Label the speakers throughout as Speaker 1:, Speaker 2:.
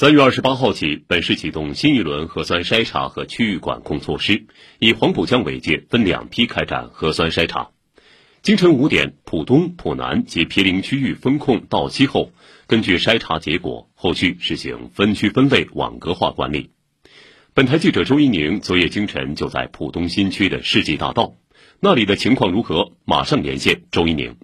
Speaker 1: 三月二十八号起，本市启动新一轮核酸筛查和区域管控措施，以黄浦江为界，分两批开展核酸筛查。清晨五点，浦东、浦南及毗邻区域风控到期后，根据筛查结果，后续实行分区分类网格化管理。本台记者周一宁昨夜清晨就在浦东新区的世纪大道，那里的情况如何？马上连线周一宁。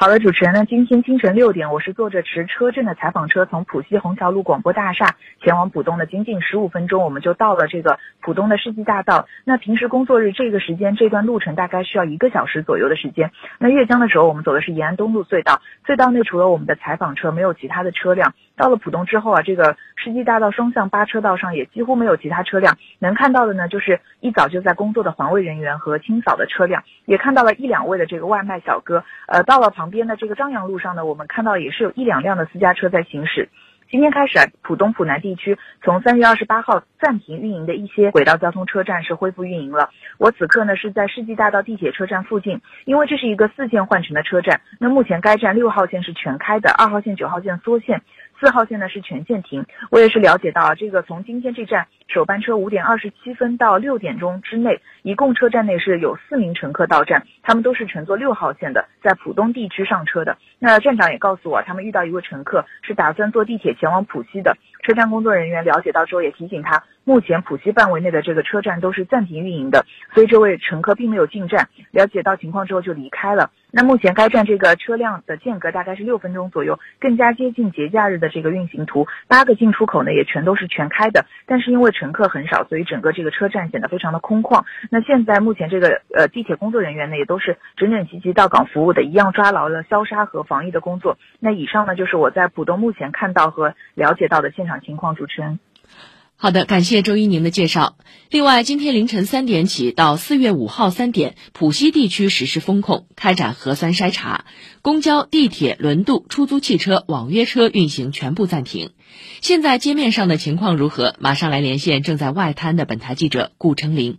Speaker 2: 好的，主持人呢？今天清晨六点，我是坐着持车证的采访车从浦西虹桥路广播大厦前往浦东的，仅仅十五分钟，我们就到了这个浦东的世纪大道。那平时工作日这个时间，这段路程大概需要一个小时左右的时间。那越江的时候，我们走的是延安东路隧道，隧道内除了我们的采访车，没有其他的车辆。到了浦东之后啊，这个世纪大道双向八车道上也几乎没有其他车辆，能看到的呢，就是一早就在工作的环卫人员和清扫的车辆，也看到了一两位的这个外卖小哥。呃，到了旁。边的这个张杨路上呢，我们看到也是有一两辆的私家车在行驶。今天开始啊，浦东浦南地区从三月二十八号暂停运营的一些轨道交通车站是恢复运营了。我此刻呢是在世纪大道地铁车站附近，因为这是一个四线换乘的车站。那目前该站六号线是全开的，二号线、九号线缩线。四号线呢是全线停，我也是了解到，这个从今天这站首班车五点二十七分到六点钟之内，一共车站内是有四名乘客到站，他们都是乘坐六号线的，在浦东地区上车的。那站长也告诉我，他们遇到一位乘客是打算坐地铁前往浦西的，车站工作人员了解到之后也提醒他，目前浦西范围内的这个车站都是暂停运营的，所以这位乘客并没有进站，了解到情况之后就离开了。那目前该站这个车辆的间隔大概是六分钟左右，更加接近节假日的这个运行图。八个进出口呢也全都是全开的，但是因为乘客很少，所以整个这个车站显得非常的空旷。那现在目前这个呃地铁工作人员呢也都是整整齐齐到岗服务的，一样抓牢了消杀和防疫的工作。那以上呢就是我在浦东目前看到和了解到的现场情况，主持人。
Speaker 3: 好的，感谢周一宁的介绍。另外，今天凌晨三点起到四月五号三点，浦西地区实施封控，开展核酸筛查，公交、地铁、轮渡、出租汽车、网约车运行全部暂停。现在街面上的情况如何？马上来连线正在外滩的本台记者顾成林。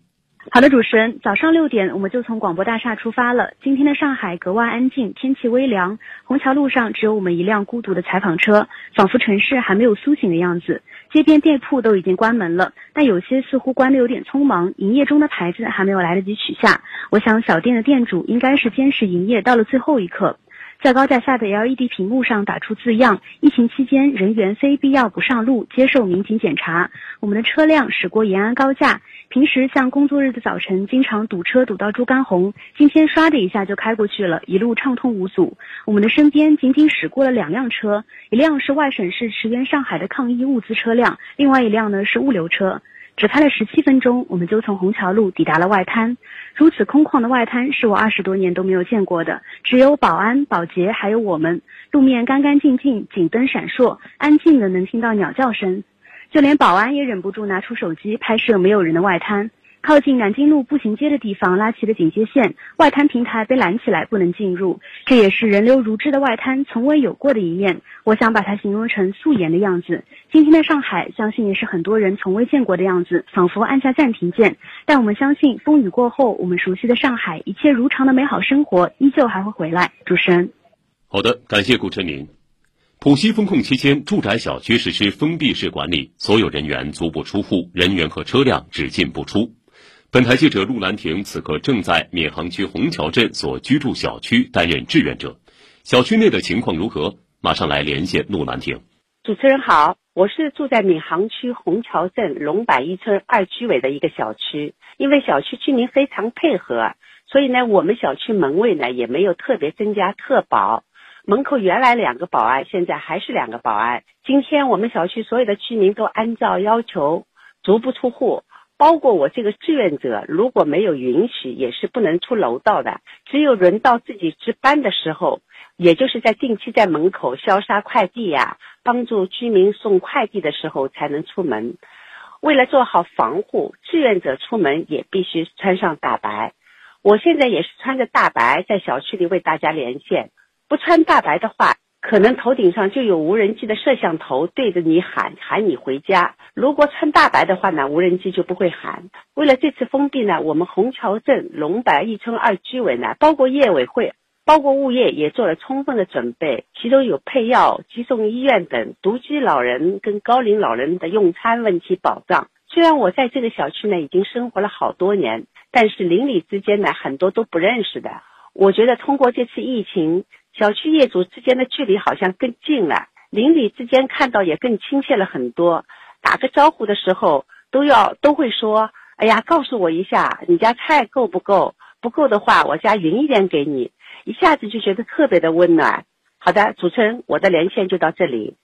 Speaker 4: 好的，主持人，早上六点我们就从广播大厦出发了。今天的上海格外安静，天气微凉，虹桥路上只有我们一辆孤独的采访车，仿佛城市还没有苏醒的样子。街边店铺都已经关门了，但有些似乎关得有点匆忙，营业中的牌子还没有来得及取下。我想小店的店主应该是坚持营业到了最后一刻。在高架下的 LED 屏幕上打出字样：疫情期间人员非必要不上路，接受民警检查。我们的车辆驶过延安高架，平时像工作日的早晨经常堵车堵到猪肝红，今天唰的一下就开过去了，一路畅通无阻。我们的身边仅仅驶过了两辆车，一辆是外省市驰援上海的抗疫物资车辆，另外一辆呢是物流车。只开了十七分钟，我们就从虹桥路抵达了外滩。如此空旷的外滩是我二十多年都没有见过的，只有保安、保洁还有我们。路面干干净净，警灯闪烁，安静的能听到鸟叫声。就连保安也忍不住拿出手机拍摄没有人的外滩。靠近南京路步行街的地方拉起了警戒线，外滩平台被拦起来，不能进入。这也是人流如织的外滩从未有过的一面。我想把它形容成素颜的样子。今天的上海，相信也是很多人从未见过的样子，仿佛按下暂停键。但我们相信，风雨过后，我们熟悉的上海，一切如常的美好生活依旧还会回来。主持人，
Speaker 1: 好的，感谢顾晨明。浦西封控期间，住宅小区实施封闭式管理，所有人员足不出户，人员和车辆只进不出。本台记者陆兰亭此刻正在闵行区虹桥镇所居住小区担任志愿者，小区内的情况如何？马上来连线陆兰亭。
Speaker 5: 主持人好，我是住在闵行区虹桥镇龙柏一村二居委的一个小区，因为小区居民非常配合，所以呢，我们小区门卫呢也没有特别增加特保，门口原来两个保安，现在还是两个保安。今天我们小区所有的居民都按照要求足不出户。包括我这个志愿者，如果没有允许，也是不能出楼道的。只有轮到自己值班的时候，也就是在定期在门口消杀快递呀，帮助居民送快递的时候才能出门。为了做好防护，志愿者出门也必须穿上大白。我现在也是穿着大白在小区里为大家连线。不穿大白的话，可能头顶上就有无人机的摄像头对着你喊喊你回家。如果穿大白的话呢，无人机就不会喊。为了这次封闭呢，我们虹桥镇龙柏一村二居委呢，包括业委会，包括物业也做了充分的准备，其中有配药、急送医院等独居老人跟高龄老人的用餐问题保障。虽然我在这个小区呢已经生活了好多年，但是邻里之间呢很多都不认识的。我觉得通过这次疫情，小区业主之间的距离好像更近了，邻里之间看到也更亲切了很多。打个招呼的时候都要都会说：“哎呀，告诉我一下你家菜够不够？不够的话，我加匀一点给你。”一下子就觉得特别的温暖。好的，主持人，我的连线就到这里。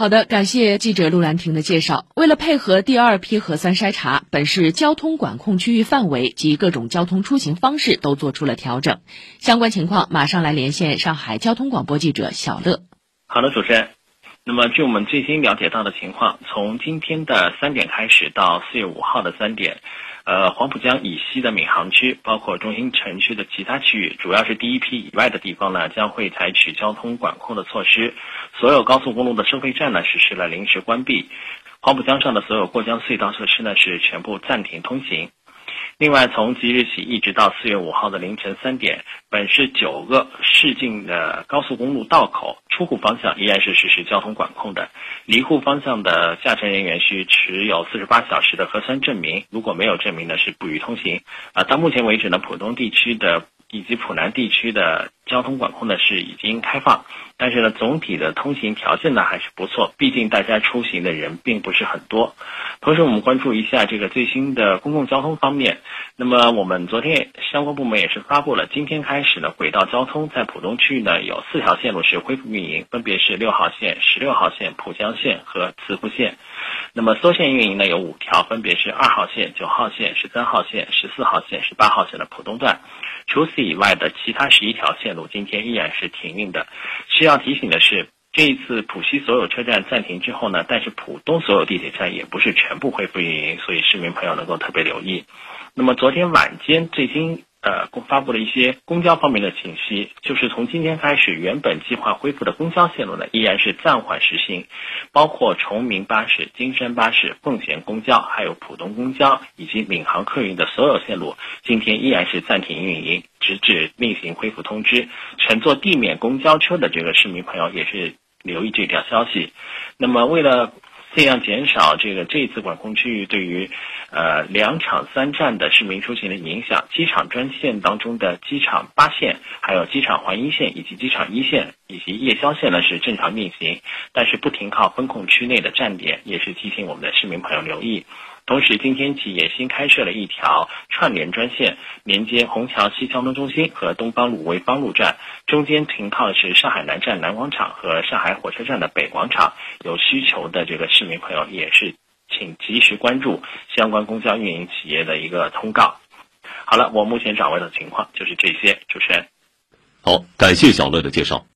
Speaker 3: 好的，感谢记者陆兰婷的介绍。为了配合第二批核酸筛查，本市交通管控区域范围及各种交通出行方式都做出了调整。相关情况，马上来连线上海交通广播记者小乐。
Speaker 6: 好的，主持人。那么，据我们最新了解到的情况，从今天的三点开始到四月五号的三点。呃，黄浦江以西的闵行区，包括中心城区的其他区域，主要是第一批以外的地方呢，将会采取交通管控的措施。所有高速公路的收费站呢，实施了临时关闭。黄浦江上的所有过江隧道设施呢，是全部暂停通行。另外，从即日起一直到四月五号的凌晨三点，本市九个市境的高速公路道口出户方向依然是实施交通管控的。离沪方向的驾乘人员需持有四十八小时的核酸证明，如果没有证明呢，是不予通行。啊，到目前为止呢，浦东地区的。以及浦南地区的交通管控呢是已经开放，但是呢总体的通行条件呢还是不错，毕竟大家出行的人并不是很多。同时我们关注一下这个最新的公共交通方面，那么我们昨天相关部门也是发布了，今天开始呢轨道交通在浦东区域呢有四条线路是恢复运营，分别是六号线、十六号线、浦江线和慈湖线。那么缩线运营呢有五条，分别是二号线、九号线、十三号线、十四号线、十八号线的浦东段。除此以外的其他十一条线路今天依然是停运的。需要提醒的是，这一次浦西所有车站暂停之后呢，但是浦东所有地铁站也不是全部恢复运营，所以市民朋友能够特别留意。那么昨天晚间最新。呃，公发布了一些公交方面的信息，就是从今天开始，原本计划恢复的公交线路呢，依然是暂缓实行，包括崇明巴士、金山巴士、奉贤公交，还有浦东公交以及闵行客运的所有线路，今天依然是暂停运营，直至另行恢复通知。乘坐地面公交车的这个市民朋友也是留意这条消息。那么，为了尽量减少这个这一次管控区域对于，呃两场三站的市民出行的影响。机场专线当中的机场八线、还有机场环一线以及机场一线以及夜宵线呢是正常运行，但是不停靠风控区内的站点，也是提醒我们的市民朋友留意。同时，今天起也新开设了一条串联专线，连接虹桥西交通中心和东方路潍坊路站，中间停靠的是上海南站南广场和上海火车站的北广场。有需求的这个市民朋友也是，请及时关注相关公交运营企业的一个通告。好了，我目前掌握的情况就是这些，主持人。
Speaker 1: 好，感谢小乐的介绍。